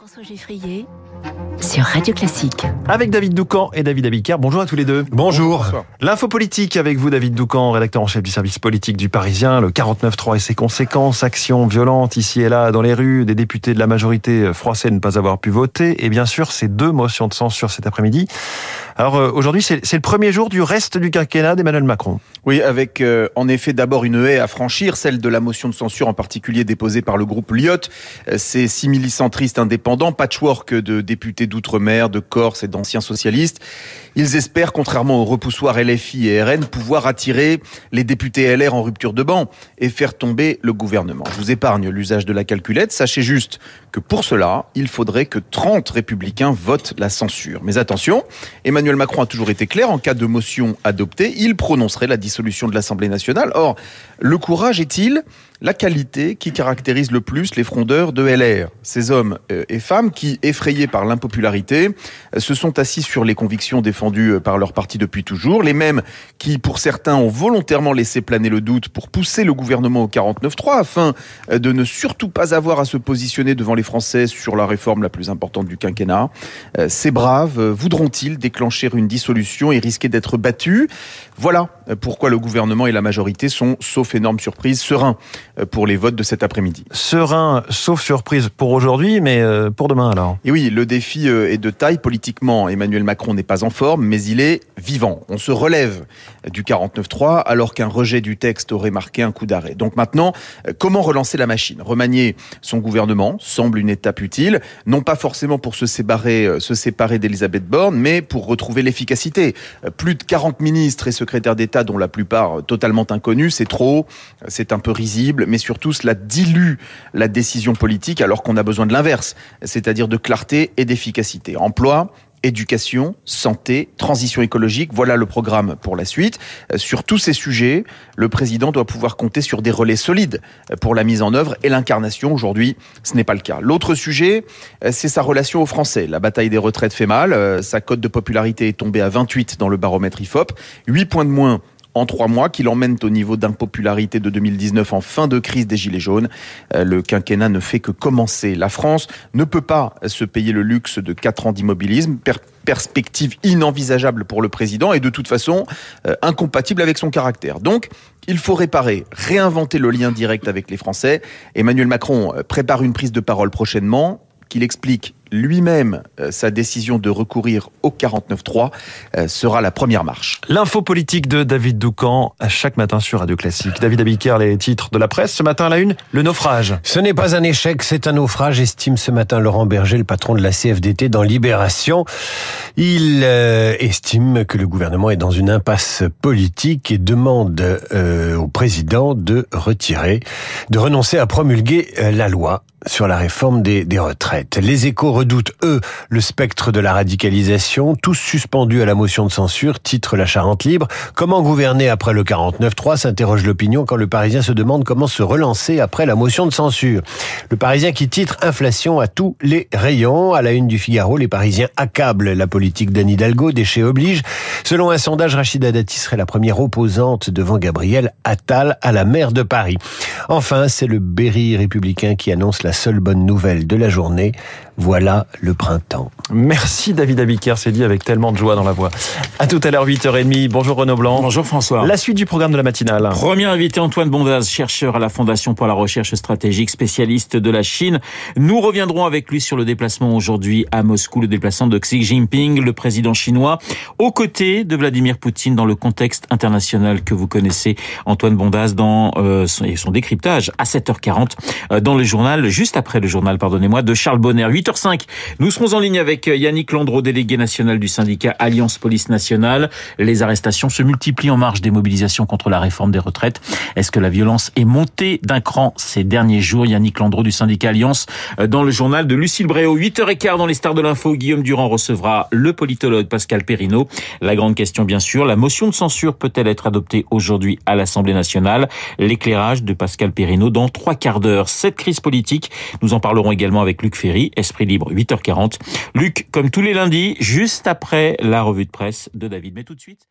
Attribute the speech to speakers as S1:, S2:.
S1: François Geffrier sur Radio Classique.
S2: Avec David Doucan et David Abicard. Bonjour à tous les deux.
S3: Bonjour.
S2: L'info politique avec vous, David Doucan, rédacteur en chef du service politique du Parisien. Le 49-3 et ses conséquences, actions violentes ici et là dans les rues, des députés de la majorité français ne pas avoir pu voter. Et bien sûr, ces deux motions de censure cet après-midi. Alors euh, aujourd'hui, c'est le premier jour du reste du quinquennat d'Emmanuel Macron.
S3: Oui, avec euh, en effet d'abord une haie à franchir, celle de la motion de censure en particulier déposée par le groupe Lyot. Euh, ces simili-centristes indépendants, patchwork de députés d'outre-mer, de Corse et d'anciens socialistes. Ils espèrent, contrairement au repoussoir LFI et RN, pouvoir attirer les députés LR en rupture de banc et faire tomber le gouvernement. Je vous épargne l'usage de la calculette. Sachez juste que pour cela, il faudrait que 30 républicains votent la censure. Mais attention, Emmanuel Macron a toujours été clair, en cas de motion adoptée, il prononcerait la dissolution de l'Assemblée nationale. Or, le courage est-il? La qualité qui caractérise le plus les frondeurs de LR. Ces hommes euh, et femmes qui, effrayés par l'impopularité, euh, se sont assis sur les convictions défendues euh, par leur parti depuis toujours, les mêmes qui, pour certains, ont volontairement laissé planer le doute pour pousser le gouvernement au 49-3 afin de ne surtout pas avoir à se positionner devant les Français sur la réforme la plus importante du quinquennat. Ces braves voudront-ils déclencher une dissolution et risquer d'être battus? Voilà pourquoi le gouvernement et la majorité sont, sauf énorme surprise, sereins pour les votes de cet après-midi.
S2: Serein, sauf surprise pour aujourd'hui, mais euh, pour demain alors.
S3: Et oui, le défi euh, est de taille politiquement. Emmanuel Macron n'est pas en forme, mais il est vivant. On se relève du 49-3 alors qu'un rejet du texte aurait marqué un coup d'arrêt. Donc maintenant, comment relancer la machine? Remanier son gouvernement semble une étape utile, non pas forcément pour se séparer, se séparer d'Elisabeth Borne, mais pour retrouver l'efficacité. Plus de 40 ministres et secrétaires d'État, dont la plupart totalement inconnus, c'est trop, c'est un peu risible mais surtout cela dilue la décision politique alors qu'on a besoin de l'inverse, c'est-à-dire de clarté et d'efficacité. Emploi, éducation, santé, transition écologique, voilà le programme pour la suite. Euh, sur tous ces sujets, le président doit pouvoir compter sur des relais solides pour la mise en œuvre et l'incarnation. Aujourd'hui, ce n'est pas le cas. L'autre sujet, euh, c'est sa relation aux Français. La bataille des retraites fait mal. Euh, sa cote de popularité est tombée à 28 dans le baromètre IFOP. 8 points de moins en trois mois, qui l'emmènent au niveau d'impopularité de 2019 en fin de crise des Gilets jaunes. Euh, le quinquennat ne fait que commencer. La France ne peut pas se payer le luxe de quatre ans d'immobilisme. perspective inenvisageable pour le président et de toute façon euh, incompatible avec son caractère. Donc, il faut réparer, réinventer le lien direct avec les Français. Emmanuel Macron euh, prépare une prise de parole prochainement qu'il explique lui-même euh, sa décision de recourir au 49.3 euh, sera la première marche.
S2: L'info politique de David Doucan à chaque matin sur Radio Classique. David Abiker, les titres de la presse. Ce matin à la une, le naufrage.
S4: Ce n'est pas un échec, c'est un naufrage, estime ce matin Laurent Berger, le patron de la CFDT dans Libération. Il euh, estime que le gouvernement est dans une impasse politique et demande au président de retirer, de renoncer à promulguer la loi sur la réforme des, retraites. Les échos redoutent, eux, le spectre de la radicalisation, tous suspendus à la motion de censure, titre La Charente libre. Comment gouverner après le 49-3 s'interroge l'opinion quand le Parisien se demande comment se relancer après la motion de censure. Le Parisien qui titre Inflation à tous les rayons. À la une du Figaro, les Parisiens accablent la politique d'Anne Hidalgo, déchets oblige. Selon un sondage, Rachida Dati serait la première opposante devant Gabriel Attal à la maire de Paris. Enfin, c'est le Berry républicain qui annonce la seule bonne nouvelle de la journée. Voilà le printemps.
S2: Merci David Abiker, c'est dit avec tellement de joie dans la voix. À tout à l'heure 8h30. Bonjour Renaud Blanc.
S5: Bonjour François.
S2: La suite du programme de la matinale.
S5: Premier invité Antoine Bondaz, chercheur à la Fondation pour la recherche stratégique, spécialiste de la Chine. Nous reviendrons avec lui sur le déplacement aujourd'hui à Moscou, le déplacement de Xi Jinping, le président chinois, aux côtés de Vladimir Poutine dans le contexte international que vous connaissez. Antoine Bondaz dans euh, son, son décryptage à 7h40 euh, dans le journal, juste après le journal, pardonnez-moi, de Charles Bonner. 8h05, nous serons en ligne avec euh, Yannick Landreau, délégué national du syndicat Alliance Police Nationale. Les arrestations se multiplient en marge des mobilisations contre la réforme des retraites. Est-ce que la violence est montée d'un cran ces derniers jours? Yannick Landreau du syndicat Alliance euh, dans le journal de Lucille Bréau. 8h15 dans les stars de l'info, Guillaume Durand recevra le politologue Pascal Perrineau. La grande question, bien sûr, la motion de censure peut-elle être adoptée aujourd'hui à l'Assemblée nationale? L'éclairage de Pascal Perrineau dans trois quarts d'heure. Cette crise politique, nous en parlerons également avec Luc Ferry, Esprit Libre, 8h40. Luc, comme tous les lundis, juste après la revue de presse de David. Mais tout de suite...